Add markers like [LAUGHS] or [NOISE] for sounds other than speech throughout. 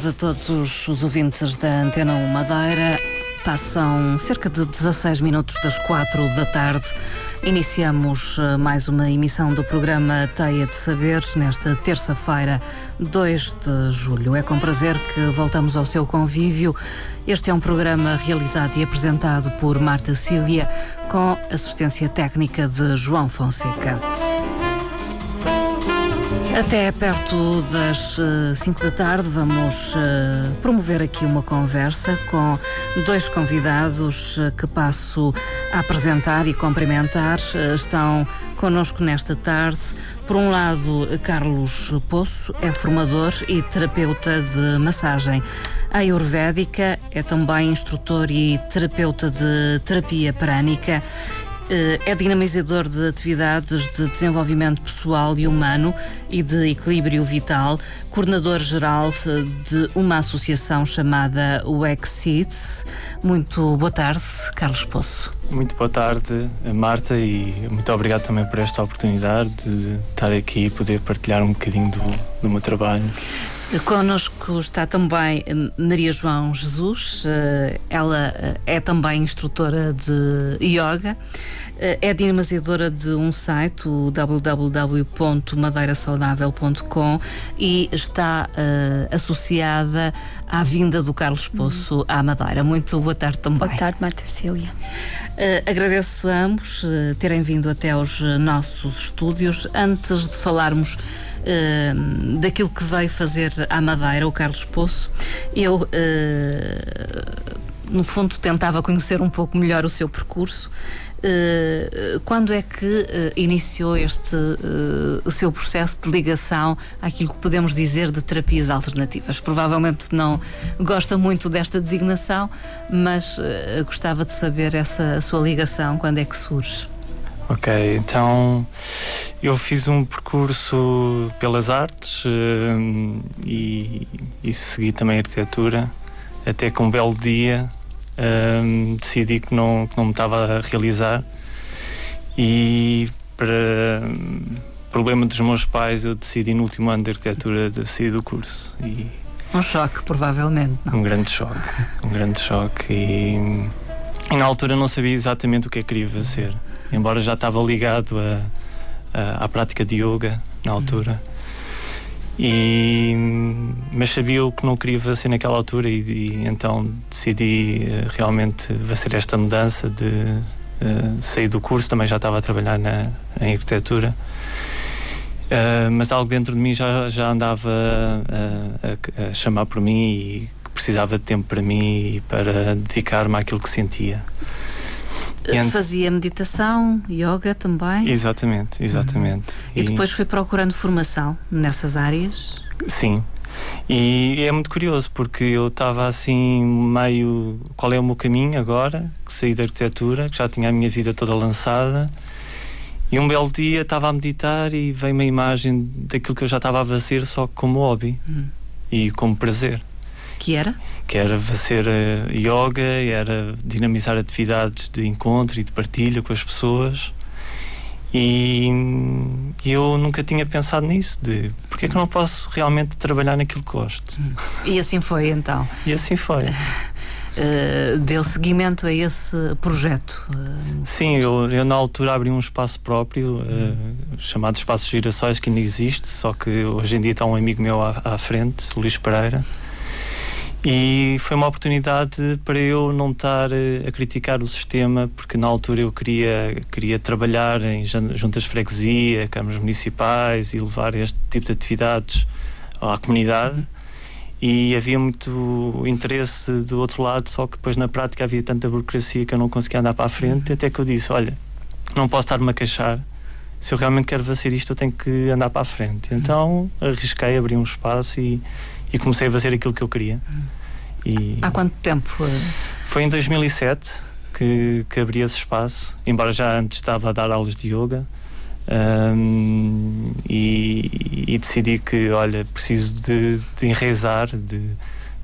Tarde a todos os ouvintes da Antena 1 Madeira. Passam cerca de 16 minutos das 4 da tarde. Iniciamos eh, mais uma emissão do programa Teia de Saberes nesta terça-feira, 2 de julho. É com prazer que voltamos ao seu convívio. Este é um programa realizado e apresentado por Marta Cília, com assistência técnica de João Fonseca. Até perto das 5 uh, da tarde vamos uh, promover aqui uma conversa com dois convidados uh, que passo a apresentar e cumprimentar. estão connosco nesta tarde. Por um lado, Carlos Poço é formador e terapeuta de massagem ayurvédica, é também instrutor e terapeuta de terapia prânica eh, é dinamizador de atividades de desenvolvimento pessoal e humano e de equilíbrio vital, coordenador geral de uma associação chamada WEXITS. Muito boa tarde, Carlos Poço. Muito boa tarde, Marta, e muito obrigado também por esta oportunidade de estar aqui e poder partilhar um bocadinho do, do meu trabalho. Connosco está também hum, Maria João Jesus, eh, ela eh, é também instrutora de yoga, eh, é dinamizadora de um site, o www.madeirasaudável.com e está associada à vinda do Carlos Poço à Madeira. Muito boa tarde também. Boa tarde, Marta Cília. Uh, agradeço a ambos uh, terem vindo até aos nossos estúdios. Antes de falarmos uh, daquilo que veio fazer à Madeira, o Carlos Poço, eu, uh, no fundo, tentava conhecer um pouco melhor o seu percurso. Uh, quando é que uh, iniciou este uh, o seu processo de ligação àquilo que podemos dizer de terapias alternativas? Provavelmente não gosta muito desta designação, mas gostava de saber essa sua ligação, quando é que surge? Ok, então eu fiz um percurso pelas artes uh, e, e, segui também arquitetura, até que um belo dia uh, decidi que não, que não me estava a realizar. E para problema dos meus pais eu decidi no último ano de arquitetura de sair do curso. E um choque provavelmente não? um grande choque um grande choque. E, e na altura não sabia exatamente o que é que queria fazer. Embora já estava ligado a, a, à prática de yoga na altura. E, mas sabia o que não queria fazer naquela altura e, e então decidi uh, realmente fazer esta mudança de uh, sair do curso, também já estava a trabalhar na, em arquitetura. Uh, mas algo dentro de mim já, já andava a, a, chamar por mim e que precisava de tempo para mim e para dedicar-me àquilo que sentia. Fazia meditação, yoga também? Exatamente, exatamente. Uhum. E, e depois foi procurando formação nessas áreas? Sim. E é muito curioso porque eu estava assim meio qual é o meu caminho agora, que saí da arquitetura, que já tinha a minha vida toda lançada. E um belo dia estava a meditar e veio uma imagem daquilo que eu já estava a fazer só como hobby hum. e como prazer. Que era? Que era fazer uh, yoga, era dinamizar atividades de encontro e de partilha com as pessoas. E, e eu nunca tinha pensado nisso, de porque é que eu não posso realmente trabalhar naquilo que gosto. E assim foi então? [LAUGHS] E assim foi. Uh, deu seguimento a esse projeto? Uh... Sim, eu, eu, na altura abri um espaço próprio uh, chamado Espaço Girassóis que ainda existe, só que hoje em dia está um amigo meu à, à frente, Luís Pereira, e foi uma oportunidade para eu não estar eh, a criticar o sistema, porque na altura eu queria, queria trabalhar em juntas de freguesia, câmaras municipais e levar este tipo de atividades à comunidade. E havia muito interesse do outro lado, só que depois na prática havia tanta burocracia que eu não conseguia andar para a frente. Até que eu disse: Olha, não posso estar-me a queixar. Se eu realmente quero fazer isto, eu tenho que andar para a frente. Então arrisquei, abri um espaço e e comecei a fazer aquilo que eu queria. E Há quanto tempo? Foi em 2007 que, que abri esse espaço, embora já antes estava a dar aulas de yoga. Um, e, e, decidi que, olha, preciso de, de enraizar, de,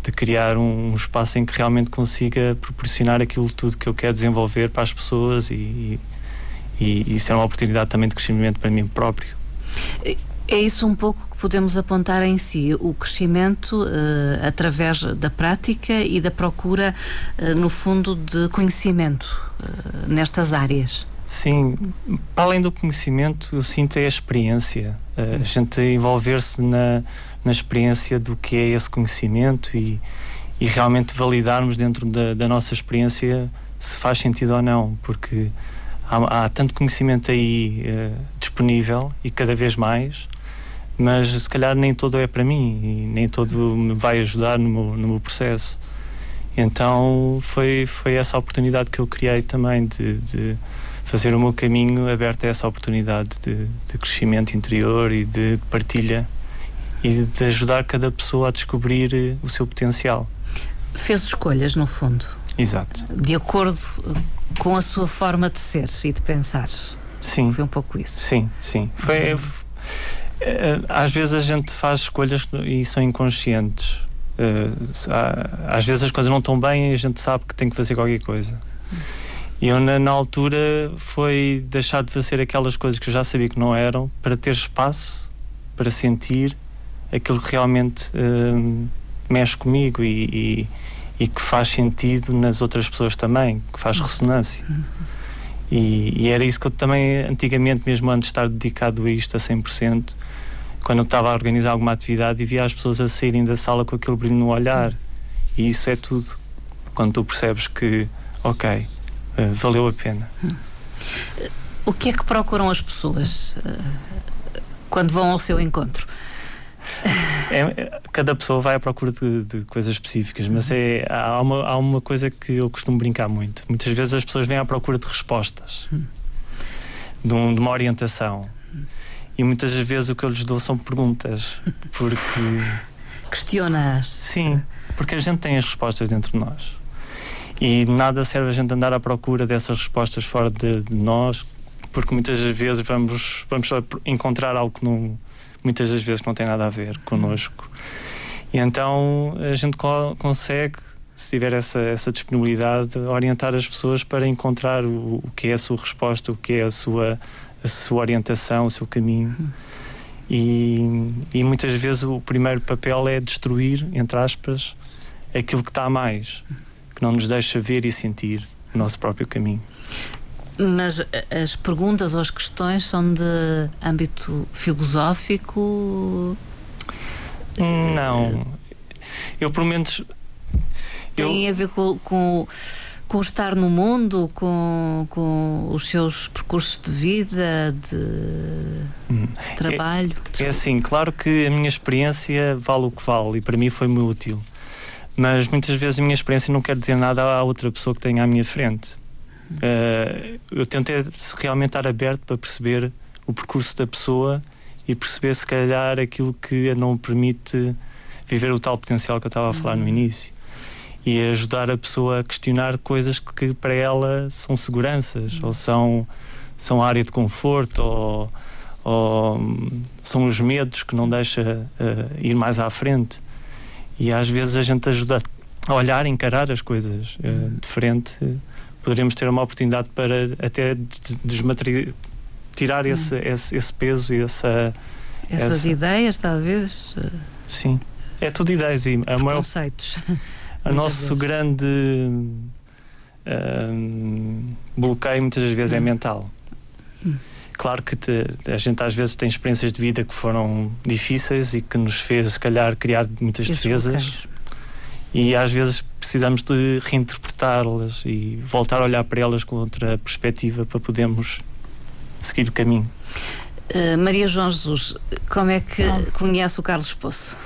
de criar um, um, espaço em que realmente consiga proporcionar aquilo tudo que eu quero desenvolver para as pessoas e, e, e isso é uma oportunidade também de crescimento para mim próprio. É isso um pouco que podemos apontar em si, o crescimento uh, através da prática e da procura, uh, no fundo, de conhecimento uh, nestas áreas. Sim, para além do conhecimento, eu sinto é a experiência, a gente envolver-se na, na experiência do que é esse conhecimento e, e realmente validarmos dentro da, da nossa experiência se faz sentido ou não, porque há, há tanto conhecimento aí disponível e cada vez mais mas se calhar nem todo é para mim e nem todo me vai ajudar no meu, no meu processo. Então foi, foi essa oportunidade que eu criei também de, de fazer o meu caminho aberto a essa oportunidade de, de crescimento interior e de partilha e de ajudar cada pessoa a descobrir eh, o seu potencial. Fez escolhas, no fundo. Exato. De acordo com a sua forma de ser e de pensar. Sim. Foi um pouco isso. Sim, sim. Foi, uhum. Eh, às vezes a gente faz escolhas e são inconscientes. Eh, às vezes as coisas não estão bem e a gente sabe que tem que fazer qualquer coisa. E eu, na, altura, foi deixar de fazer aquelas coisas que eu já sabia que não eram para ter espaço para sentir aquilo que realmente uh, mexe comigo e, e, e, que faz sentido nas outras pessoas também, que faz ressonância. E, e, era isso que eu também, antigamente, mesmo antes de estar dedicado a isto a 100%, quando eu estava a organizar alguma atividade e via as pessoas a saírem da sala com aquele brilho no olhar. E isso é tudo. Quando tu percebes que, ok, uh, valeu a pena. O que é que procuram as pessoas uh, quando vão ao seu encontro? É, cada pessoa vai à procura de, de coisas específicas, mas é, há, uma, há uma coisa que eu costumo brincar muito. Muitas vezes as pessoas vêm à procura de respostas, de, um, de uma orientação. E muitas vezes o que eu lhes dou são perguntas, porque. [LAUGHS] Questionas. Sim, porque a gente tem as respostas dentro de nós. E nada serve a gente andar à procura dessas respostas fora de, de nós, porque muitas vezes vamos, vamos encontrar algo que não, muitas das vezes não tem nada a ver connosco. E então a gente co consegue, se tiver essa, essa disponibilidade, orientar as pessoas para encontrar o, o que é a sua resposta, o que é a sua a sua orientação, o seu caminho. E, e muitas vezes o primeiro papel é destruir, entre aspas, aquilo que está a mais, que não nos deixa ver e sentir o nosso próprio caminho. Mas as perguntas ou as questões são de âmbito filosófico? Não. Eu, pelo menos. Tem eu... a ver com, com, com estar no mundo, com, com os seus percursos de vida, de hum. trabalho? É, é assim, claro que a minha experiência vale o que vale e para mim foi muito útil. Mas muitas vezes a minha experiência não quer dizer nada à outra pessoa que tem à minha frente. Uh, eu tentei realmente estar aberto para perceber o percurso da pessoa e perceber se calhar aquilo que a não permite viver o tal potencial que eu estava a falar no uhum. início e ajudar a pessoa a questionar coisas que para ela são seguranças ou são são área de conforto ou, ou são os medos que não deixa uh, ir mais à frente. E às vezes a gente ajuda a olhar, encarar as coisas uh, de frente. Poderemos ter uma oportunidade para até desmaterializar tirar hum. esse, esse, esse, peso e essa essas essa... ideias talvez sim. É tudo ideias e a maior conceitos [LAUGHS] o nosso vezes. grande um, bloqueio muitas vezes é hum. é mental hum. claro que te, a gente às vezes tem experiências de vida que foram difíceis e que nos fez se calhar criar muitas Esses defesas bloqueios e às vezes precisamos de reinterpretá-las e voltar a olhar para elas com outra perspectiva para podermos seguir o caminho. Uh, Maria João Jesus, como é que conhece o Carlos Poço?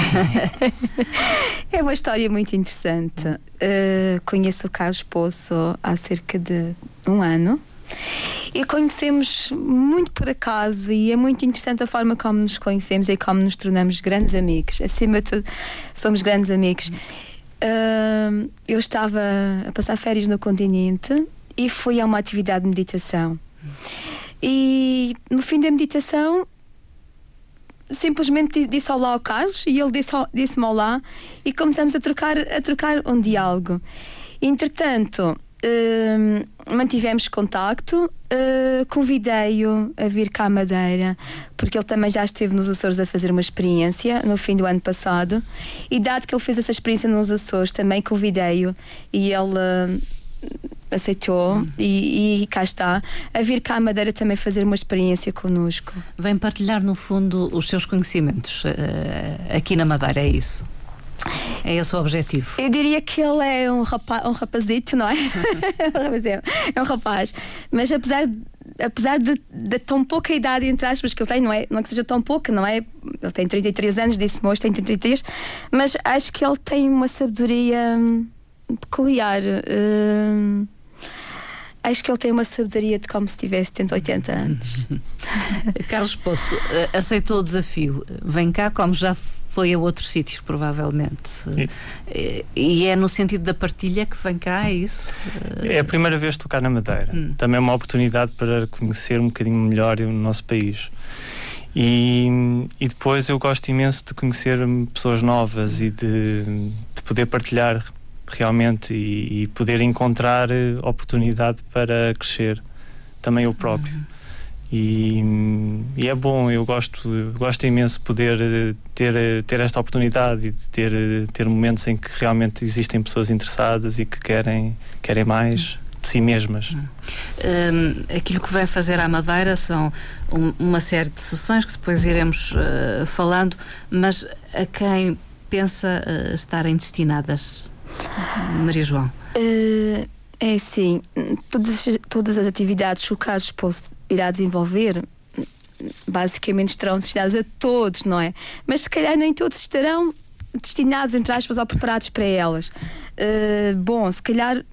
[LAUGHS] é uma história muito interessante. Uh, conheço o Carlos Poço há cerca de um ano e conhecemos muito por acaso e é muito interessante a forma como nos conhecemos e como nos tornamos grandes amigos. Acima de tudo, somos grandes amigos. Uh, eu estava a passar férias no continente e fui a uma atividade de meditação. E no fim da meditação simplesmente disse olá ao Carlos e ele disse-me disse olá e começamos a trocar, a trocar um diálogo. Entretanto, uh, mantivemos contacto, uh, convidei-o a vir cá à Madeira, porque ele também já esteve nos Açores a fazer uma experiência no fim do ano passado, e dado que ele fez essa experiência nos Açores, também convidei-o e ele. Uh, aceitou e, e, cá está a vir cá à Madeira também fazer uma experiência connosco. Vem partilhar no fundo os seus conhecimentos uh, aqui na Madeira, é isso? É esse o objetivo. Eu diria que ele é um, rapa, um rapazito, não é? [LAUGHS] é um rapaz. Mas apesar apesar de, de, tão pouca idade, entre aspas, que ele tem, não é, não é que seja tão pouca, não é? Ele tem 33 anos, disse-me hoje, tem 33, mas acho que ele tem uma sabedoria hum, peculiar. Uh, acho que ele tem uma sabedoria de como se tivesse 70, 80 anos. [LAUGHS] Carlos Poço eh, aceitou o desafio. Vem cá, como já foi a outros sítios, provavelmente. E, e é no sentido da partilha que vem cá, é isso? É a primeira vez que tocar na Madeira. Hum. Também é uma oportunidade para conhecer um bocadinho melhor o nosso país. E, e depois eu gosto imenso de conhecer pessoas novas e de, de poder partilhar realmente e, e, poder encontrar eh, oportunidade para crescer também eu próprio. Uhum. E, e, é bom, eu gosto, gosto imenso de poder eh, ter, eh, ter esta oportunidade e de ter, ter momentos em que realmente existem pessoas interessadas e que querem, querem mais de si mesmas. Um, aquilo que vem fazer à Madeira são um, uma série de sessões que depois iremos uh, falando, mas a quem pensa uh, estarem destinadas Maria João? Uh, é assim, todas, todas as atividades que o Carlos Poço irá desenvolver basicamente estarão destinadas a todos, não é? Mas se calhar nem todos estarão destinados, entre aspas, ou preparados para elas. Uh, bom, se calhar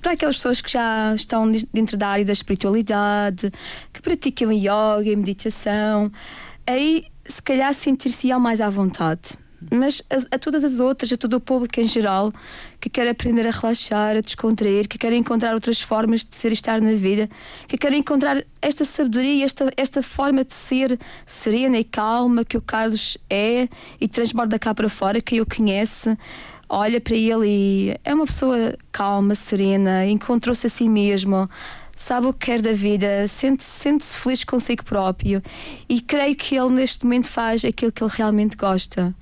para aquelas pessoas que já estão dentro da área da espiritualidade, que praticam yoga e meditação, aí se calhar sentir-se mais à vontade mas a, a, todas as outras, a todo o público em geral, que quer aprender a relaxar, a descontrair, que quer encontrar outras formas de ser e estar na vida, que quer encontrar esta sabedoria, esta, esta forma de ser serena e calma que o Carlos é e transborda cá para fora, que eu conhece olha para ele e é uma pessoa calma, serena, encontrou-se a si mesmo, sabe o que quer da vida, sente-se sente feliz consigo próprio e creio que ele neste momento faz aquilo que ele realmente gosta.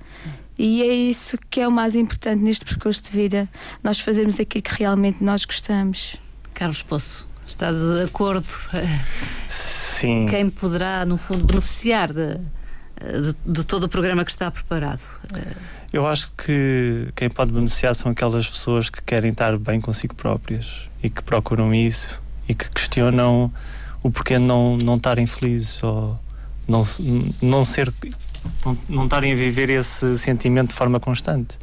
E é isso que é o mais importante neste percurso de vida, nós fazermos aquilo que realmente nós gostamos. Carlos Poço, está de acordo? Sim. Quem poderá, no fundo, beneficiar de, de, de todo o programa que está preparado? Eu acho que quem pode beneficiar são aquelas pessoas que querem estar bem consigo próprias e que procuram isso e que questionam o porquê não, não estarem felizes ou não, não ser não, estarem a viver esse sentimento de forma constante.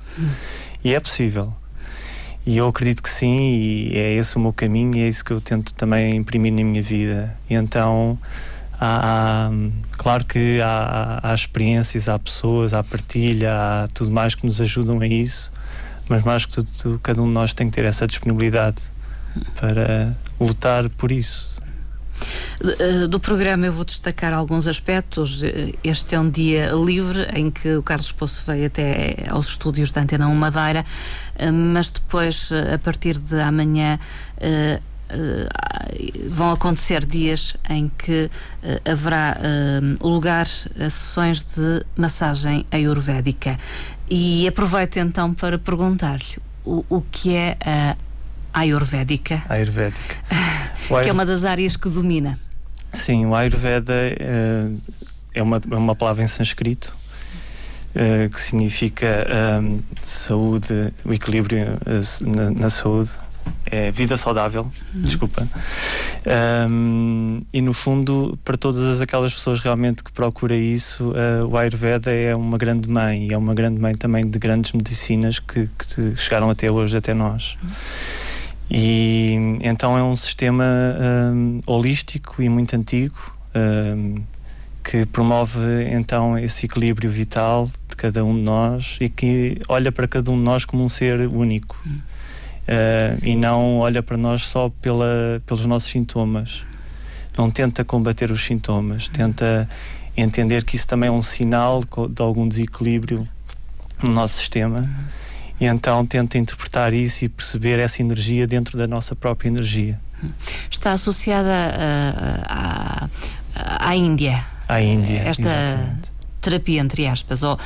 E é possível. E eu acredito que sim, e é esse o meu caminho, e é isso que eu tento também imprimir na minha vida. E então, há, há claro que há, há, experiências, há pessoas, há partilha, há tudo mais que nos ajudam a isso, mas mais que tudo, cada um de nós tem que ter essa disponibilidade para lutar por isso. Eh, do programa eu vou destacar alguns aspectos. Eh, este é um dia livre em que o Carlos Poço veio até aos estúdios da Antena 1 Madeira, eh, mas depois, a partir de amanhã, vão acontecer dias em que haverá lugar a sessões de massagem ayurvédica. E aproveito então para perguntar-lhe o, o que é a ayurvédica. Ayurvédica. [LAUGHS] que é uma das áreas que domina. Sim, o Ayurveda é, é, uma, é uma palavra em sânscrito uh, que significa um, saúde, o equilíbrio uh, na, na, saúde. É vida saudável, uhum. desculpa. Um, e no fundo, para todas aquelas pessoas realmente que procuram isso, o Ayurveda é uma grande mãe e é uma grande mãe também de grandes medicinas que, que chegaram até hoje, até nós. Uhum. E então é um sistema um, holístico e muito antigo um, que promove então esse equilíbrio vital de cada um de nós e que olha para cada um de nós como um ser único hum. uh, e não olha para nós só pela, pelos nossos sintomas. Não tenta combater os sintomas, hum. tenta entender que isso também é um sinal de algum desequilíbrio no nosso sistema. Hum e então tenta interpretar isso e perceber essa energia dentro da nossa própria energia. Está associada à, à Índia. À Índia. Esta exatamente. terapia, entre aspas, ou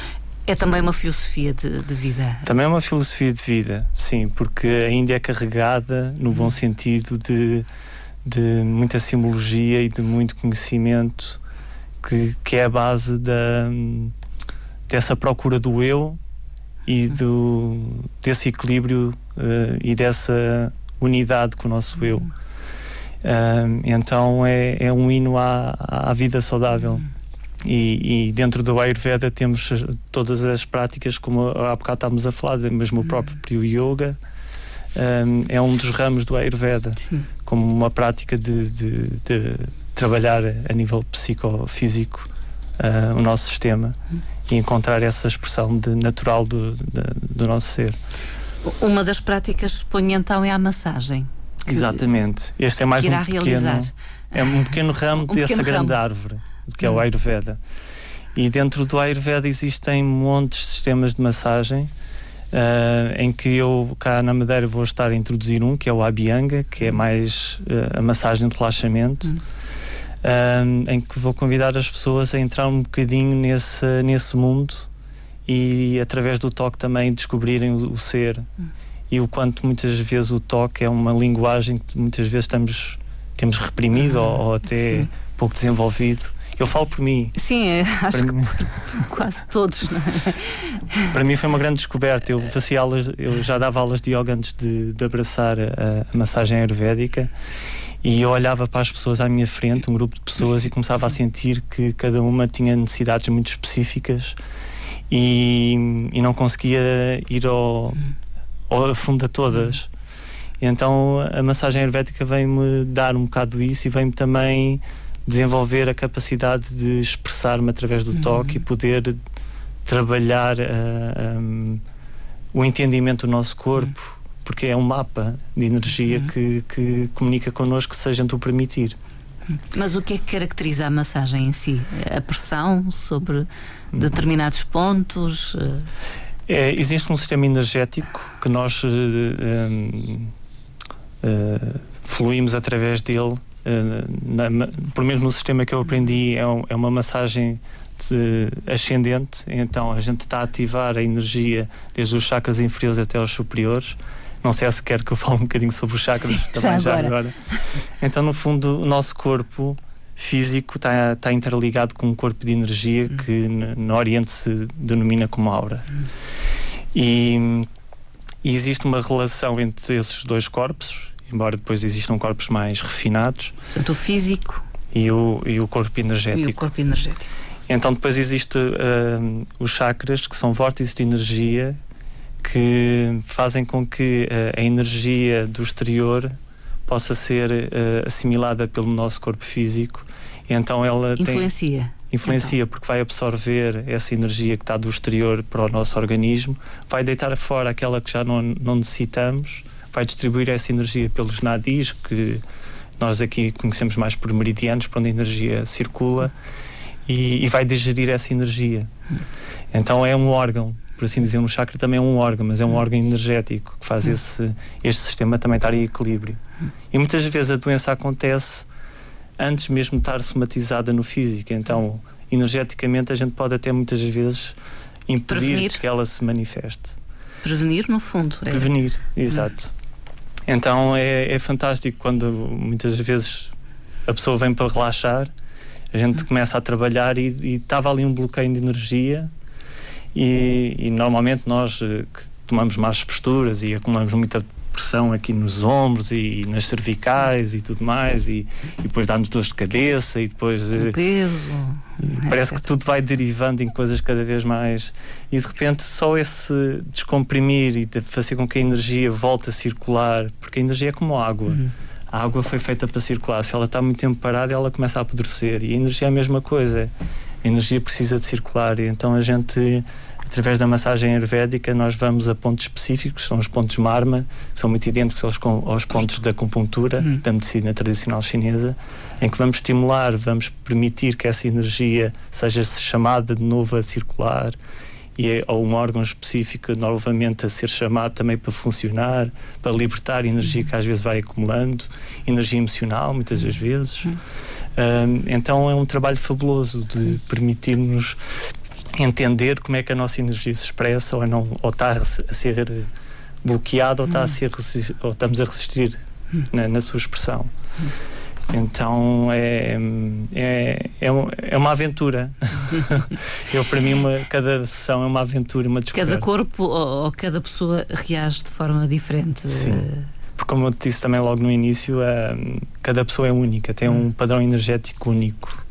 é também uma filosofia de, de, vida? Também é uma filosofia de vida, sim, porque a Índia é carregada, no bom sentido, de, de muita simbologia e de muito conhecimento que, que é a base da, dessa procura do eu e do, desse equilíbrio uh, e dessa unidade com o nosso eu. Uh, então é, é, um hino à, à vida saudável. E, e, dentro do Ayurveda temos todas as práticas, como há bocado estávamos a falar, mesmo o próprio yoga. Um, é um dos ramos do Ayurveda, Sim. como uma prática de, de, de, trabalhar a nível psicofísico uh, o nosso sistema e encontrar essa expressão de natural do, de, do nosso ser. Uma das práticas, suponho então, é a massagem. Que, Exatamente. Este é mais um pequeno, realizar. é um pequeno ramo [LAUGHS] um dessa pequeno grande ramo. árvore, que é o hum. Ayurveda. E dentro do Ayurveda existem montes de sistemas de massagem. Uh, em que eu cá na Madeira vou estar a introduzir um que é o Abhyanga, que é mais uh, a massagem de relaxamento. Hum um, em que vou convidar as pessoas a entrar um bocadinho nesse, nesse mundo e através do toque também descobrirem o, o ser hum. e o quanto muitas vezes o toque é uma linguagem que muitas vezes estamos temos reprimido ou, ou, até Sim. pouco desenvolvido. Eu falo por mim. Sim, é, acho para que mim... quase todos. É? [LAUGHS] Para mim foi uma grande descoberta. Eu fazia aulas, eu já dava aulas de yoga antes de, de abraçar a, a massagem ayurvédica e eu olhava para as pessoas à minha frente, um grupo de pessoas, e começava a sentir que cada uma tinha necessidades muito específicas e, e não conseguia ir ao, ao fundo a todas. E então a massagem ayurvédica vem-me dar um bocado isso e vem-me também desenvolver a capacidade de expressar-me através do toque uhum. e poder trabalhar uh, ah, um, o entendimento do nosso corpo porque é um mapa de energia uhum. que, que comunica connosco se a gente o permitir. Mas o que é que caracteriza a massagem em si? A pressão sobre determinados pontos? É, existe um sistema energético que nós uh, um, uh, fluímos através dele. Uh, na, por mesmo no sistema que eu aprendi, é, um, é uma massagem ascendente, então a gente está a ativar a energia desde os chakras inferiores até os superiores Não sei se quer que eu fale um bocadinho sobre os chakras Sim, também já, já agora. agora. Então, no fundo, o nosso corpo físico está, está interligado com um corpo de energia hum. que no Oriente se denomina como aura. Hum. E, e existe uma relação entre esses dois corpos, embora depois existam corpos mais refinados. Portanto, o físico e o, e o corpo energético. E o corpo energético. Então depois existe uh, os chakras que são vórtices de energia que fazem com que uh, a energia do exterior possa ser uh, assimilada pelo nosso corpo físico. E então ela influencia. Tem, influencia então. porque vai absorver essa energia que está do exterior para o nosso organismo, vai deitar fora aquela que já não, não necessitamos, vai distribuir essa energia pelos nadis que nós aqui conhecemos mais por meridianos, para onde a energia circula e, e vai digerir essa energia. Então é um órgão, por assim dizer, um chakra também é um órgão, mas é um órgão energético que faz esse, este sistema também estar em equilíbrio. E muitas vezes a doença acontece antes mesmo de estar somatizada no físico. Então, energeticamente, a gente pode até muitas vezes impedir Prevenir. que ela se manifeste. Prevenir, no fundo. É. Prevenir, exato. Então é, é fantástico quando muitas vezes a pessoa vem para relaxar, a gente começa a trabalhar e estava ali um bloqueio de energia e, e, normalmente nós eh, que tomamos más posturas e acumulamos muita pressão aqui nos ombros e nas cervicais e tudo mais e, e depois dá-nos dores de cabeça e depois o eh, peso parece que tudo vai derivando em coisas cada vez mais. E de repente só esse descomprimir e fazer com que a energia volte a circular porque a energia é como água. Uhum. a água foi feita para circular. Se ela está muito tempo parada ela começa a apodrecer. E a energia é a mesma coisa a energia precisa de circular e então a gente através da massagem ayurvédica, nós vamos a pontos específicos, são os pontos marma, que são muito idênticos aos, aos pontos da acupuntura, uhum. da medicina tradicional chinesa, em que vamos estimular, vamos permitir que essa energia seja chamada de novo a circular e é, ou um órgão específico novamente a ser chamado também para funcionar, para libertar energia que às vezes vai acumulando, energia emocional, muitas das vezes. Um, então é um trabalho fabuloso de permitir-nos entender como é que a nossa energia se expressa ou, não, ou está a ser bloqueada ou, está a hum. ser, ou estamos a resistir hum. na, na sua expressão. Então é, é, é, é uma aventura. [LAUGHS] Eu, para mim, uma, cada sessão é uma aventura, uma descoberta. Cada corpo ou, ou, cada pessoa reage de forma diferente. Sim. Porque, como eu disse também logo no início, cada pessoa é única, tem um hum. padrão energético único.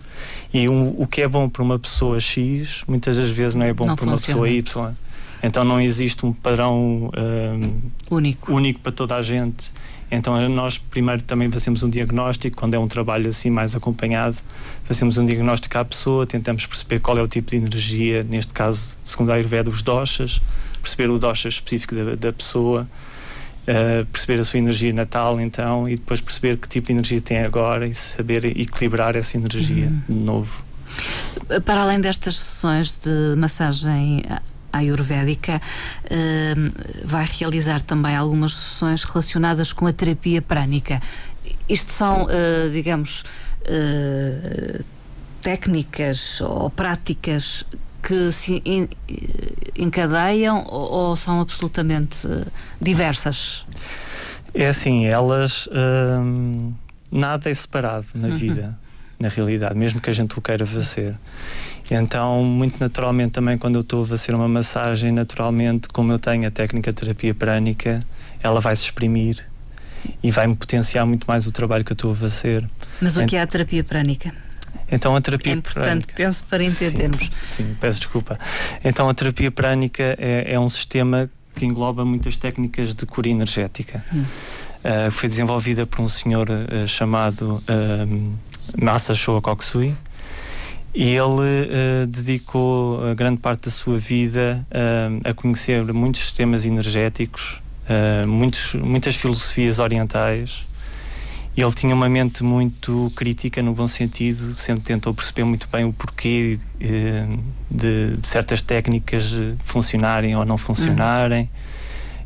E um, o que é bom para uma pessoa X, muitas das vezes não é bom não para funciona. uma pessoa Y. Então não existe um padrão um, único. único para toda a gente. Então nós primeiro também fazemos um diagnóstico, quando é um trabalho assim mais acompanhado, fazemos um diagnóstico à pessoa, tentamos perceber qual é o tipo de energia, neste caso, segundo a Ayurveda, os doshas, perceber o dosha específico da, da pessoa, uh, perceber a sua energia natal, então, e depois perceber que tipo de energia tem agora e saber equilibrar essa energia uhum. de novo. Para além destas sessões de massagem ayurvédica, uh, vai realizar também algumas sessões relacionadas com a terapia prânica. Isto são, uh, digamos, técnicas ou práticas que se encadeiam ou, são absolutamente diversas? É assim, elas. Hum, nada é separado na uhum. vida, na realidade, mesmo que a gente o queira fazer. Então, muito naturalmente, também quando eu estou a fazer uma massagem, naturalmente, como eu tenho a técnica de terapia prânica, ela vai se exprimir e vai-me potenciar muito mais o trabalho que eu estou a fazer. Mas o que é a terapia prânica? Então a terapia é importante, prânica, penso, para entendermos. Sim, sim, peço desculpa. Então a terapia prânica é, é, um sistema que engloba muitas técnicas de cura energética. Hum. Uh, foi desenvolvida por um senhor uh, chamado uh, Masa Shoa Koksui e ele uh, dedicou a grande parte da sua vida a conhecer muitos sistemas energéticos, muitos, muitas filosofias orientais ele tinha uma mente muito crítica, no bom sentido, sempre tentou perceber muito bem o porquê eh, de, de, certas técnicas funcionarem ou não funcionarem. Uhum.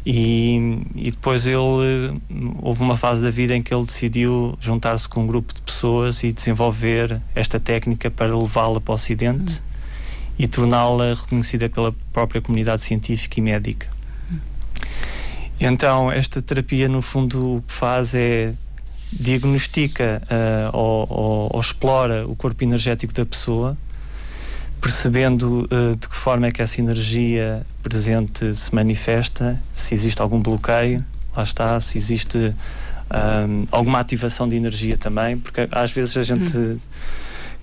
E, e, depois ele houve uma fase da vida em que ele decidiu juntar-se com um grupo de pessoas e desenvolver esta técnica para levá-la para o Ocidente uhum. e torná-la reconhecida pela própria comunidade científica e médica. Então, esta terapia, no fundo, o que faz é diagnostica uh, ou, ou, ou, explora o corpo energético da pessoa, percebendo uh, de que forma é que essa energia presente se manifesta, se existe algum bloqueio, lá está, se existe um, alguma ativação de energia também, porque às vezes a gente. Hum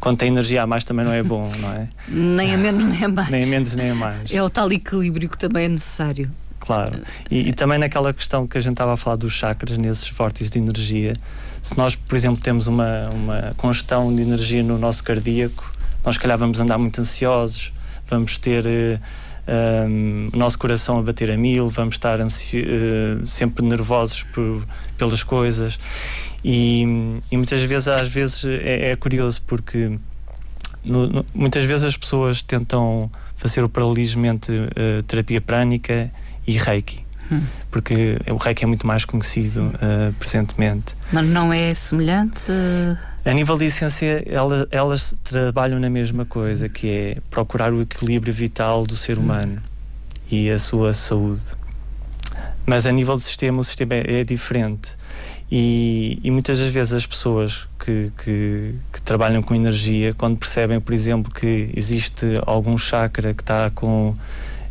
quando tem energia a mais também não é bom, não é? [LAUGHS] Nem a menos nem a mais. [LAUGHS] Nem a menos nem a mais. É o tal equilíbrio que também é necessário. Claro. E, e também naquela questão que a gente estava a falar dos chakras, nesses vórtices de energia, se nós, por exemplo, temos uma, uma congestão de energia no nosso cardíaco, nós, calhar, vamos andar muito ansiosos, vamos ter. Uh, eh, um, o nosso coração a bater a mil, vamos estar uh, sempre nervosos por, pelas coisas e, e, muitas vezes às vezes é, é curioso porque no, no, muitas vezes as pessoas tentam fazer o paralelismo entre uh, terapia prânica e reiki. Hum. Porque o reiki é muito mais conhecido uh, presentemente. Mas não é semelhante? A nível de essência, elas, elas trabalham na mesma coisa, que é procurar o equilíbrio vital do ser hum. humano hum. e a sua saúde. Mas a nível de sistema, o sistema é, é diferente. E, e, muitas das vezes as pessoas que, que, que, trabalham com energia, quando percebem, por exemplo, que existe algum chakra que está com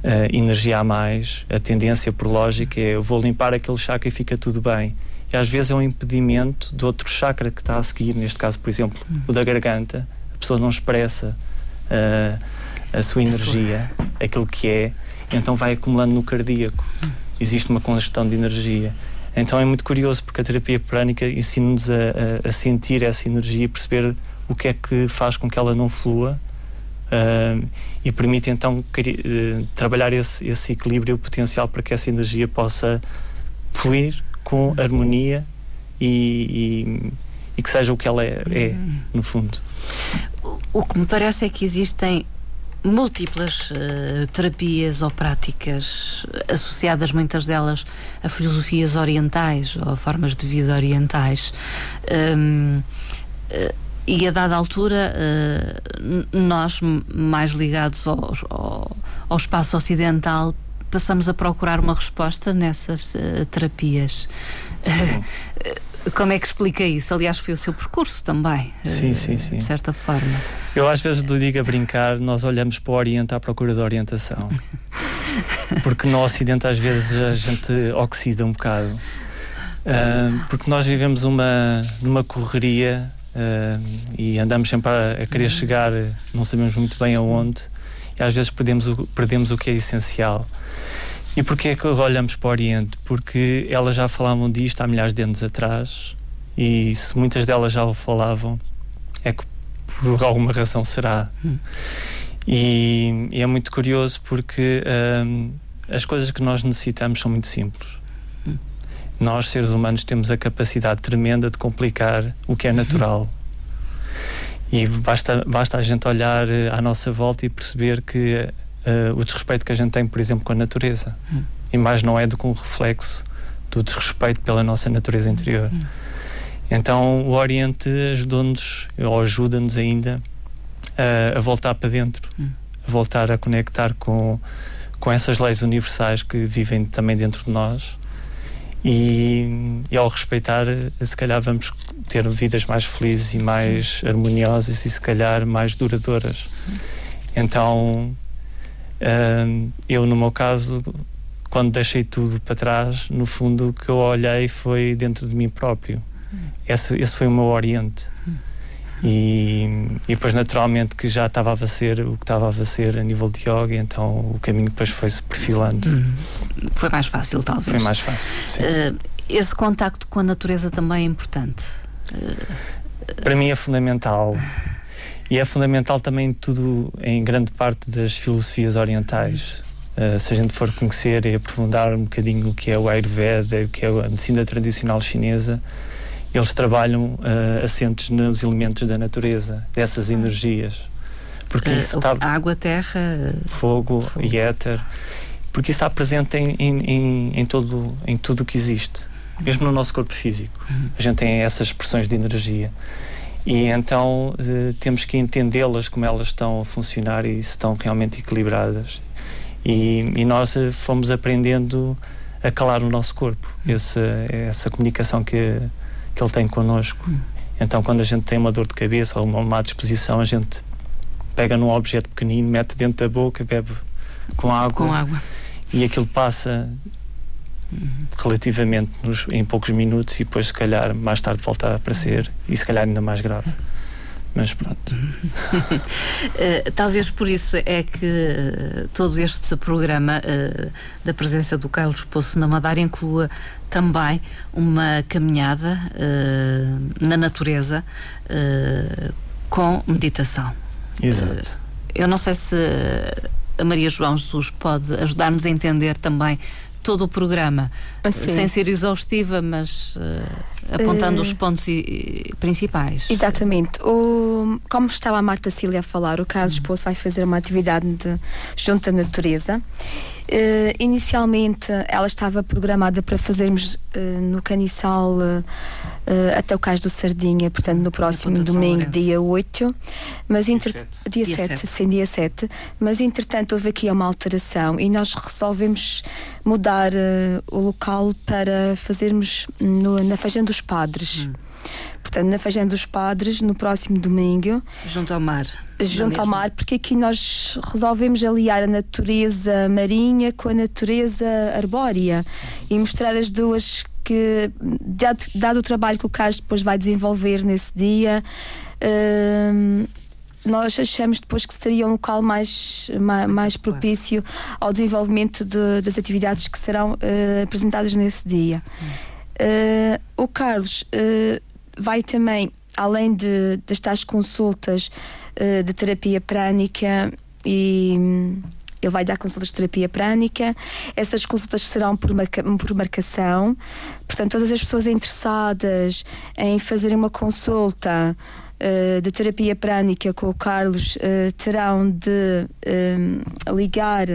uh, energia a mais, a tendência por lógica é eu vou limpar aquele chakra e fica tudo bem. E às vezes é um impedimento do outro chakra que está a seguir, neste caso, por exemplo, o da garganta, a pessoa não expressa uh, a sua energia, aquilo que é, então vai acumulando no cardíaco. Existe uma congestão de energia. Então é muito curioso porque a terapia prânica ensina-nos a, a, a, sentir essa energia e perceber o que é que faz com que ela não flua uh, e permite então uh, trabalhar esse, esse equilíbrio potencial para que essa energia possa fluir com harmonia e, e, e que seja o que ela é, é no fundo. O que me parece é que existem múltiplas uh, terapias ou práticas associadas, muitas delas, a filosofias orientais ou a formas de vida orientais. Um, uh, eh, e a dada altura, uh, nós, mais ligados ao, ao, ao, espaço ocidental, passamos a procurar uma resposta nessas terapias. [LAUGHS] Como é que explica isso? Aliás, foi o seu percurso também. Sim, sim, sim. De certa forma. Eu às vezes do digo a brincar, nós olhamos para o Oriente à procura de orientação. [LAUGHS] Porque no Ocidente às vezes a gente oxida um bocado. Uh, [LAUGHS] porque nós vivemos uma, numa correria uh, e andamos sempre a, a, querer chegar, não sabemos muito bem aonde, e às vezes perdemos o, perdemos o que é essencial. E porquê é que olhamos para o Oriente? Porque elas já falavam disto há milhares de anos atrás, e se muitas delas já o falavam, é que por alguma razão será. Hum. E, e, é muito curioso porque hum, as coisas que nós necessitamos são muito simples. Nós, seres humanos, temos a capacidade tremenda de complicar o que é natural. E basta, basta a gente olhar eh, à nossa volta e perceber que uh, o desrespeito que a gente tem, por exemplo, com a natureza. Hum. E mais não é do que um reflexo do desrespeito pela nossa natureza interior. Hum. Então o Oriente ajudou-nos, ou ajuda-nos ainda, a, a, voltar para dentro, hum. a voltar a conectar com, com essas leis universais que vivem também dentro de nós. E, e, ao respeitar, se calhar vamos ter vidas mais felizes e mais harmoniosas e se calhar mais duradouras. Hum. Então, hum, eu no meu caso, quando deixei tudo para trás, no fundo o que eu olhei foi dentro de mim próprio esse, esse foi o meu oriente. E, e depois, naturalmente, que já estava a ser o que estava a ser a nível de yoga, então o caminho depois foi-se perfilando. Hum. Foi mais fácil, talvez. Foi mais fácil. Uh, esse contacto com a natureza também é importante. Uh, Para mim é fundamental. E é fundamental também tudo, em grande parte, das filosofias orientais. Uh, se a gente for conhecer e aprofundar um bocadinho o que é o Ayurveda, o que é a medicina tradicional chinesa, eles trabalham uh, assentes nos elementos da natureza, dessas energias. Porque isso está, água, terra, fogo, fogo, e éter. Porque está presente em, em, em, todo, em tudo o que existe, mesmo no nosso corpo físico. Uhum. A gente tem essas expressões de energia. E então uh, temos que entendê-las como elas estão a funcionar e se estão realmente equilibradas. E, e nós uh, fomos aprendendo a calar o nosso corpo, hum. esse, essa comunicação que, que ele tem connosco. Hum. Então, quando a gente tem uma dor de cabeça ou uma má disposição, a gente pega num objeto pequenino, mete dentro da boca, bebe com água. Com água. E aquilo passa relativamente nos, em poucos minutos e depois, se calhar, mais tarde volta a aparecer e se calhar ainda mais grave. Mas pronto. uh, [LAUGHS] talvez por isso é que uh, todo este programa uh, da presença do Carlos Poço na Madeira inclua também uma caminhada na natureza com meditação. Exato. eu não sei se a Maria João Jesus pode ajudar-nos a entender também todo o programa, Sim. sem ser exaustiva, mas uh, apontando uh, os pontos i, principais. Exatamente. O, como estava a Marta Cília a falar, o Carlos hum. Poço vai fazer uma atividade de, junto à natureza. Uh, inicialmente ela estava programada para fazermos uh, no Caniçal uh, até o Cais do Sardinha, portanto no próximo domingo, dia 8, mas dia, inter... 7. dia, dia 7, 7, sim, dia 7, mas entretanto houve aqui uma alteração e nós resolvemos mudar o local para fazermos no, na Feijão dos Padres. Hum. Portanto, na Feijão dos Padres, no próximo domingo. Junto ao mar. Junto ao mar, porque aqui nós resolvemos aliar a natureza marinha com a natureza arbórea e mostrar as duas que, dado, dado o trabalho que o Carlos depois vai desenvolver nesse dia, hum, nós achamos depois que seria um local mais, mais, mais propício ao desenvolvimento de, das atividades que serão uh, apresentadas nesse dia. Uh, o Carlos uh, vai também, além de, destas consultas uh, de terapia prânica e um, ele vai dar consultas de terapia prânica. Essas consultas serão por, marca, por marcação. Portanto, todas as pessoas interessadas em fazer uma consulta uh, de terapia prânica com o Carlos uh, terão de uh, ligar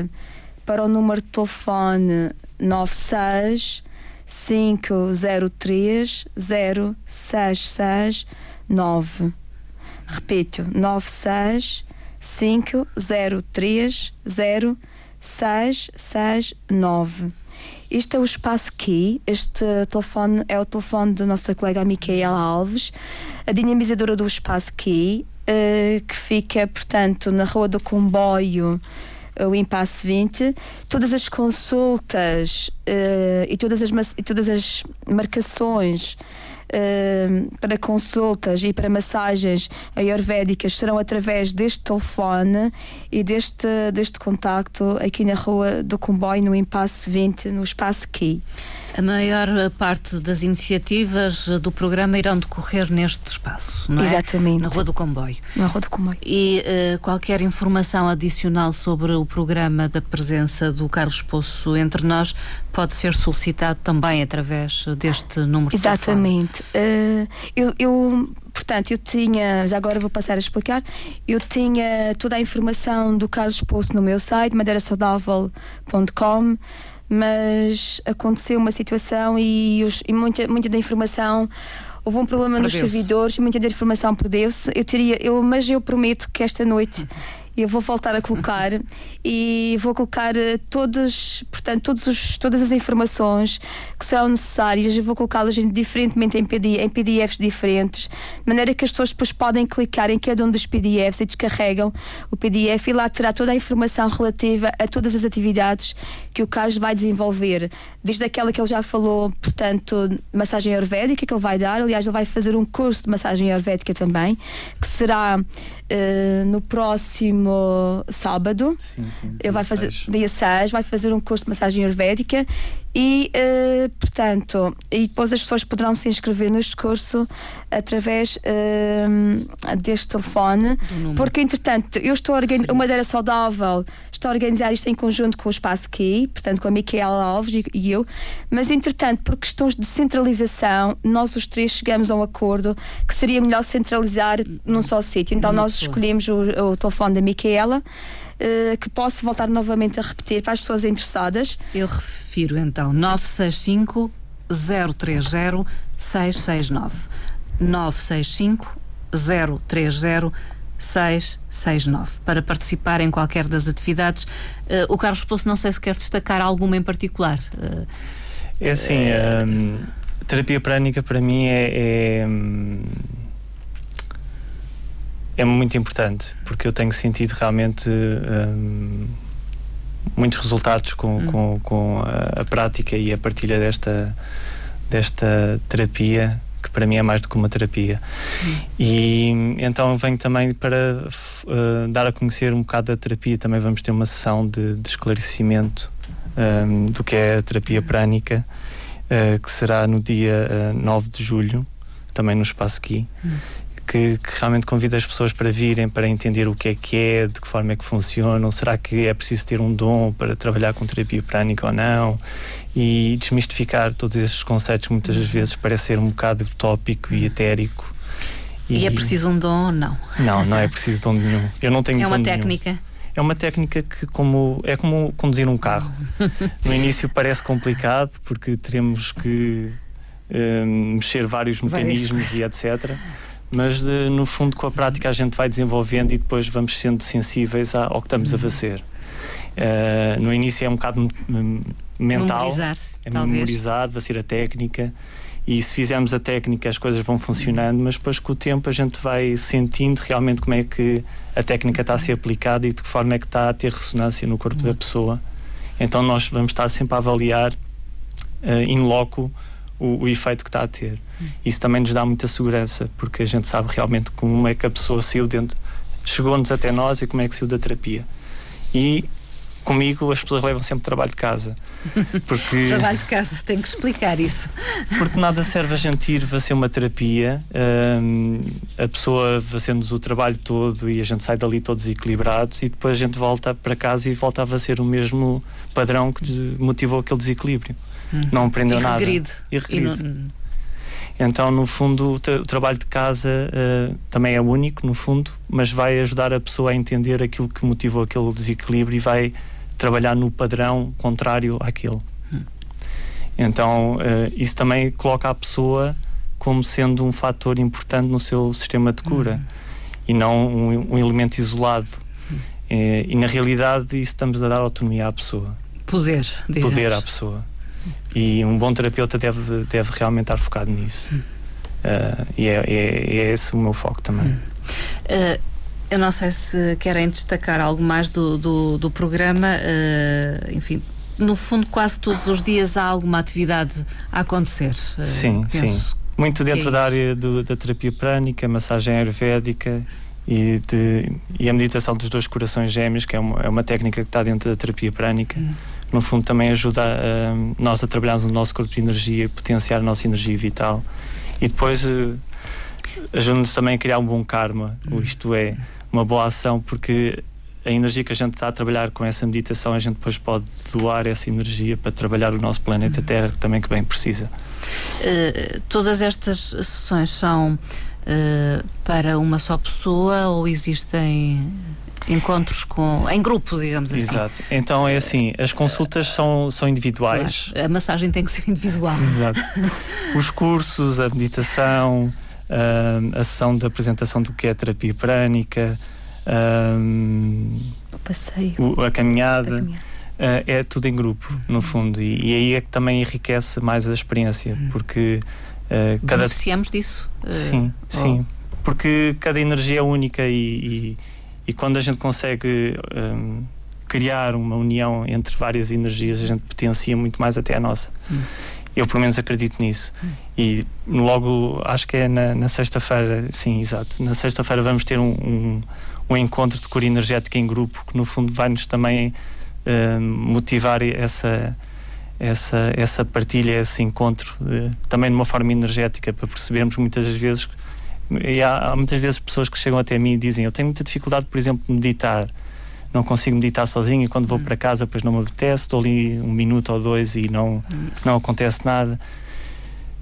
para o número de telefone 96 503 0669. Repito, 96 503 0669. Este é o espaço Key. Este telefone é o telefone da nossa colega Micaela Alves, a dinamizadora do espaço Key, uh, que fica, portanto, na Rua do Comboio o Impasse 20, todas as consultas uh, e, todas as, e todas as marcações uh, para consultas e para massagens ayurvédicas serão através deste telefone e deste, deste contacto aqui na Rua do Comboio, no Impasse 20, no Espaço Key. A maior parte das iniciativas do programa irão decorrer neste espaço, não é? Exatamente. Na Rua do Comboio. Na Rua do Comboio. E uh, qualquer informação adicional sobre o programa da presença do Carlos Poço entre nós pode ser solicitado também através deste número Exatamente. de telefone. Uh, eu, eu portanto, eu tinha, já agora vou passar a explicar, eu tinha toda a informação do Carlos Poço no meu site, madeirasaudável.com mas aconteceu uma situação e, os, e muita, muita da informação houve um problema nos servidores e muita da informação perdeu-se. Eu teria, eu, mas eu prometo que esta noite [LAUGHS] eu vou voltar a colocar e vou colocar eh, todas, portanto, todos os, todas as informações que serão necessárias, eu vou colocá-las diferentemente em, PDF, em PDFs diferentes, de maneira que as pessoas depois podem clicar em cada um dos PDFs e descarregam o PDF e lá terá toda a informação relativa a todas as atividades que o Carlos vai desenvolver, desde aquela que ele já falou, portanto, massagem ayurvédica que ele vai dar, aliás, ele vai fazer um curso de massagem ayurvédica também, que será uh, no próximo sábado. Sim, sim. Ele vai fazer, dia 6, vai fazer um curso de massagem ayurvédica e, uh, portanto, e depois as pessoas poderão se inscrever neste curso através uh, deste telefone, porque entretanto eu estou a organizar, uma madeira saudável, estou a organizar isto em conjunto com o Espaço Key, portanto com a Micaela Alves e, e eu, mas entretanto por questões de centralização, nós os três chegamos a um acordo que seria melhor centralizar num só sítio. Então nós escolhemos o, o telefone da Micaela. Uh, que posso voltar novamente a repetir para as pessoas interessadas. Eu refiro então 965 030 669. 965 030 669 para participar em qualquer das atividades. Uh, o Carlos Poço, não sei se quer destacar alguma em particular. Uh, É assim, um, terapia prânica para mim é, é, é, muito importante porque eu tenho sentido realmente um, muitos resultados com, hum. com, com a, a, prática e a partilha desta, desta terapia que para mim é mais do que uma terapia. Hum. E então venho também para uh, dar a conhecer um bocado da terapia. Também vamos ter uma sessão de, de esclarecimento um, do que é a terapia prânica, uh, que será no dia uh, eh, 9 de julho, também no Espaço Aqui. Hum. Que, que, realmente convida as pessoas para virem, para entender o que é que é, de que forma é que funciona, será que é preciso ter um dom para trabalhar com terapia prânica ou não, e desmistificar todos esses conceitos muitas vezes parece ser um bocado utópico e etérico. E, e, é preciso um dom ou não? Não, não é preciso dom nenhum. Eu não tenho É uma técnica. Nenhum é uma técnica que como é como conduzir um carro. [LAUGHS] No início parece complicado porque teremos que um, mexer vários mecanismos e etc. Mas de, no fundo com a prática a gente vai desenvolvendo e depois vamos sendo sensíveis ao que estamos a fazer. Uh, no início é um bocado mental, memorizar-se, é memorizar, vai ser a técnica e se fizermos a técnica as coisas vão funcionando, mas depois com o tempo a gente vai sentindo realmente como é que a técnica está a ser aplicada e de que forma é que está a ter ressonância no corpo da pessoa. Então nós vamos estar sempre a avaliar uh, in loco o, o, efeito que está a ter. Isso também nos dá muita segurança, porque a gente sabe realmente como é que a pessoa saiu dentro, chegou-nos até nós e como é que saiu da terapia. E comigo as pessoas levam sempre trabalho de casa. [LAUGHS] Porque, trabalho de casa, tenho que explicar isso. Porque nada serve a gente ir ser uma terapia, hum, a pessoa fazendo-nos o trabalho todo e a gente sai dali todos equilibrados e depois a gente volta para casa e volta a ser o mesmo padrão que motivou aquele desequilíbrio. Hum. Não aprendeu e nada. Regride. E regride. E não... Então, no fundo, o, tra o trabalho de casa uh, também é único, no fundo, mas vai ajudar a pessoa a entender aquilo que motivou aquele desequilíbrio e vai trabalhar no padrão contrário àquele. Hum. Então, uh, isso também coloca a pessoa como sendo um fator importante no seu sistema de cura hum. e não um, um elemento isolado. Hum. Uh, e na realidade, isso estamos a dar autonomia à pessoa. Poder, digamos. Poder à pessoa. E um bom terapeuta deve, deve realmente estar focado nisso. Uh, e é, é, é, esse o meu foco também. Uh, eu não sei se querem destacar algo mais do, do, do programa, uh, enfim, no fundo, quase todos os dias há alguma atividade a acontecer. Sim, sim. Muito dentro é da área do, da terapia prânica, massagem ayurvédica e, de, e a meditação dos dois corações gêmeos, que é uma, é uma técnica que está dentro da terapia prânica. Hum. No fundo, também ajuda a, nós a trabalharmos o nosso corpo de energia, potenciar a nossa energia vital e depois uh, ajuda-nos também a criar um bom karma, hum. isto é, uma boa ação, porque a energia que a gente está a trabalhar com essa meditação, a gente depois pode doar essa energia para trabalhar o nosso planeta uhum. Terra, que também que bem precisa. Uh, todas estas sessões são uh, para uma só pessoa ou existem encontros com em grupo, digamos assim. Exato. Então é assim, as consultas são, são individuais. Claro. A massagem tem que ser individual. Exato. [LAUGHS] Os cursos, a meditação, uh, a sessão de apresentação do que é terapia prânica, uh, o passeio, a caminhada. Uh, é tudo em grupo, no fundo, e, e, aí é que também enriquece mais a experiência, uhum. porque uh, cada. Beneficiamos disso? Sim, oh. sim, porque cada energia é única e, e, e quando a gente consegue um, criar uma união entre várias energias, a gente potencia muito mais até a nossa. Hum. Eu, pelo menos, acredito nisso. Hum. E logo, acho que é na, na sexta-feira, sim, exato. Na sexta-feira vamos ter um, um, um, encontro de cura energética em grupo que, no fundo, vai-nos também uh, motivar essa, essa, essa partilha, esse encontro, uh, também de uma forma energética, para percebermos muitas vezes. E há, há muitas vezes pessoas que chegam até mim e dizem: Eu tenho muita dificuldade, por exemplo, de meditar não consigo meditar sozinho e quando vou hum. para casa depois não me apetece, estou ali um minuto ou dois e não, não acontece nada.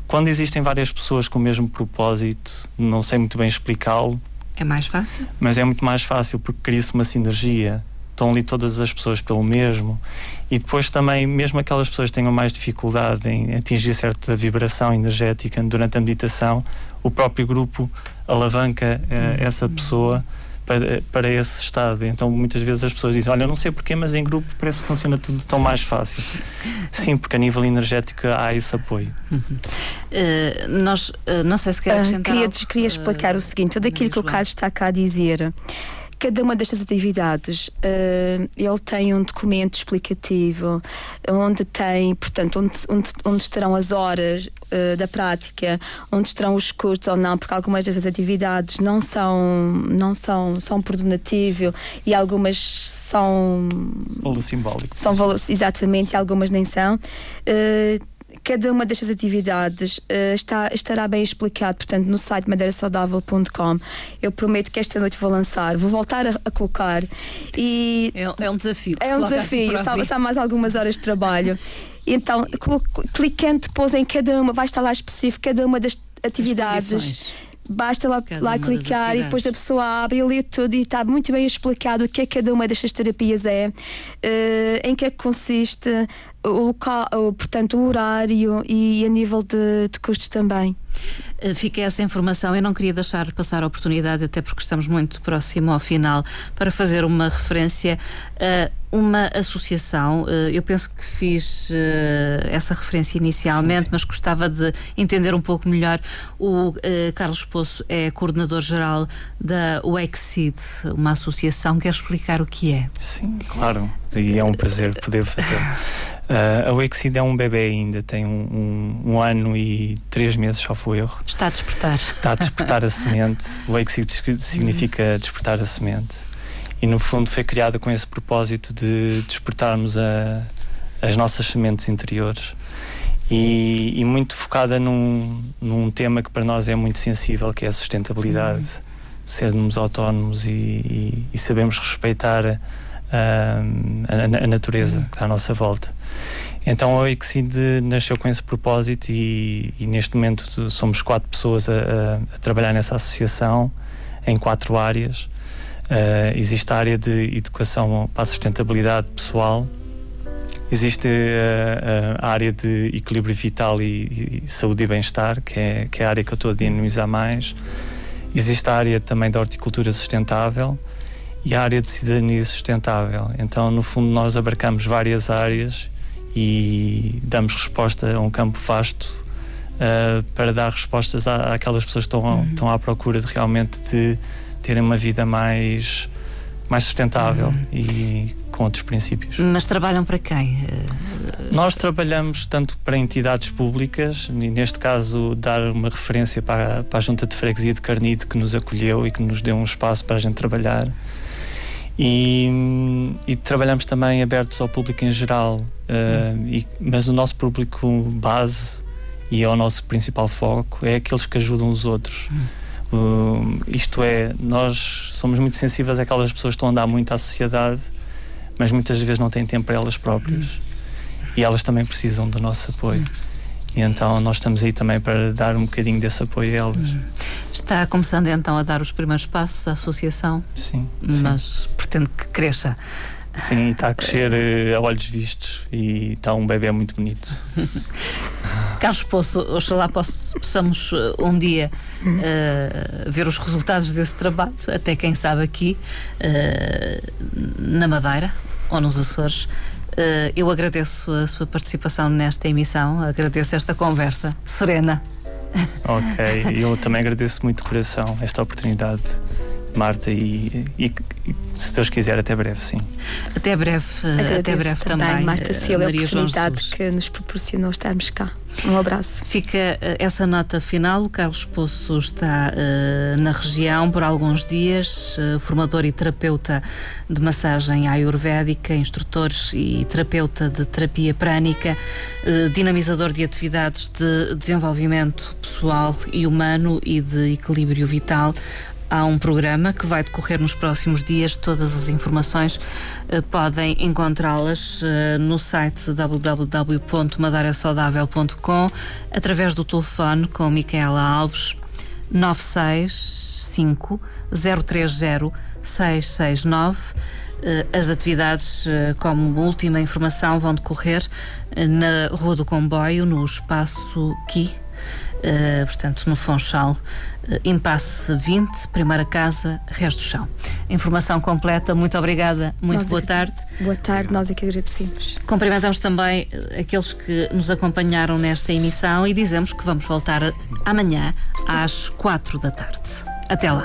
Quando existem várias pessoas com o mesmo propósito, não sei muito bem explicá-lo. É mais fácil? Mas é muito mais fácil porque cria-se uma sinergia. Estão ali todas as pessoas pelo mesmo. E depois também, mesmo aquelas pessoas que tenham mais dificuldade em atingir certa vibração energética durante a meditação, o próprio grupo alavanca uh, essa pessoa para, para esse estado. Então muitas vezes as pessoas dizem: Olha, eu não sei porquê, mas em grupo parece que funciona tudo tão mais fácil. Sim, porque a nível energético há esse apoio. Uhum. Uh, nós, uh, não sei se quer acrescentar. Uh, queria, algo, queria explicar o seguinte: tudo aquilo que o Carlos está cá a dizer cada uma destas atividades uh, ele tem um documento explicativo onde tem, portanto, onde, onde, onde estarão as horas uh, da prática, onde estarão os custos ou não, porque algumas destas atividades não são, não são, são por donativo e algumas são valor simbólico. São valores, exatamente, e algumas nem são. Uh, cada uma destas atividades uh, está, estará bem explicado, portanto, no site madeirasaudável.com. Eu prometo que esta noite vou lançar, vou voltar a, a colocar. E é, é, um desafio. É um desafio, assim só, mais algumas horas de trabalho. Então, clicando depois em cada uma, vai estar lá específico, cada uma das atividades basta lá, lá clicar e depois a pessoa abre e lê tudo e está muito bem explicado o que é que cada uma destas terapias é, uh, em que é que consiste, o local, portanto, o horário e a nível de, de custos também. Eh, fica essa informação. Eu não queria deixar passar a oportunidade, até porque estamos muito próximo ao final, para fazer uma referência a uma associação. Eh, eu penso que fiz eh, essa referência inicialmente, sim, sim. mas gostava de entender um pouco melhor. O Carlos Poço é coordenador-geral da UEXID, uma associação. Quer explicar o que é? Sim, claro. E é um prazer poder fazer. [LAUGHS] Uh, a Wexid é um bebê ainda, tem um, um, um, ano e três meses, só foi erro. Está a despertar. Está a despertar a semente. [LAUGHS] O Wexid significa despertar a semente. E no fundo foi criada com esse propósito de despertarmos a, as nossas sementes interiores. E, e, muito focada num, num tema que para nós é muito sensível, que é a sustentabilidade. Uhum. Sermos autónomos e, e, e sabemos respeitar a, a, a natureza que está à nossa volta. Então a Exid nasceu com esse propósito e, e, neste momento somos quatro pessoas a, a, a, trabalhar nessa associação em quatro áreas. Uh, existe a área de educação para a sustentabilidade pessoal, existe uh, a área de equilíbrio vital e, e saúde e bem-estar, que é, que é a área que eu estou a dinamizar mais. Existe a área também da horticultura sustentável e a área de cidadania sustentável. Então, no fundo, nós abarcamos várias áreas e damos resposta a um campo vasto uh, para dar respostas à, àquelas pessoas que estão, uhum. estão à procura de realmente de terem uma vida mais, mais sustentável uhum. e com outros princípios. Mas trabalham para quem? Nós trabalhamos tanto para entidades públicas, e neste caso dar uma referência para, para a Junta de Freguesia de Carnide que nos acolheu e que nos deu um espaço para a gente trabalhar. E, e, trabalhamos também abertos ao público em geral, uh, e, mas o nosso público base e é o nosso principal foco é aqueles que ajudam os outros. Uh, isto é, nós somos muito sensíveis àquelas pessoas que estão a andar muito à sociedade, mas muitas vezes não têm tempo para elas próprias. E elas também precisam do nosso apoio. E então nós estamos aí também para dar um bocadinho desse apoio a elas. Está começando então a dar os primeiros passos à associação? Sim. Mas sim. pretende que cresça. Sim, está a crescer uh, a olhos vistos e está um bebê muito bonito. [LAUGHS] Carlos Poço, oxalá possamos uh, um dia uh, ver os resultados desse trabalho, até quem sabe aqui, na Madeira ou nos Açores. Uh, eu agradeço a sua participação nesta emissão, agradeço esta conversa serena. Ok, eu também agradeço muito de coração esta oportunidade, Marta, e, e, e, se Deus quiser, até breve, sim. Até breve, agradeço até breve também. também Marta Cília, a oportunidade que nos proporcionou estarmos cá. Um abraço. Fica uh, essa nota final. O Carlos Poço está uh, na região por alguns dias, uh, formador e terapeuta de massagem ayurvédica, instrutor e terapeuta de terapia prânica, dinamizador de atividades de desenvolvimento pessoal e humano e de equilíbrio vital há um programa que vai decorrer nos próximos dias. Todas as informações uh, podem encontrá-las uh, no site www.madeirasaudável.com através do telefone com Micaela Alves 965 030 669. As atividades, uh, como última informação, vão decorrer na Rua do Comboio, no Espaço Qui, portanto, no Fonchal, impasse 20, primeira casa, resto do chão. informação completa. Muito obrigada, muito Nós boa é tarde. Boa tarde, nós é que agradecemos. Cumprimentamos também eh, aqueles que nos acompanharam nesta emissão e dizemos que vamos voltar amanhã às quatro da tarde. Até lá.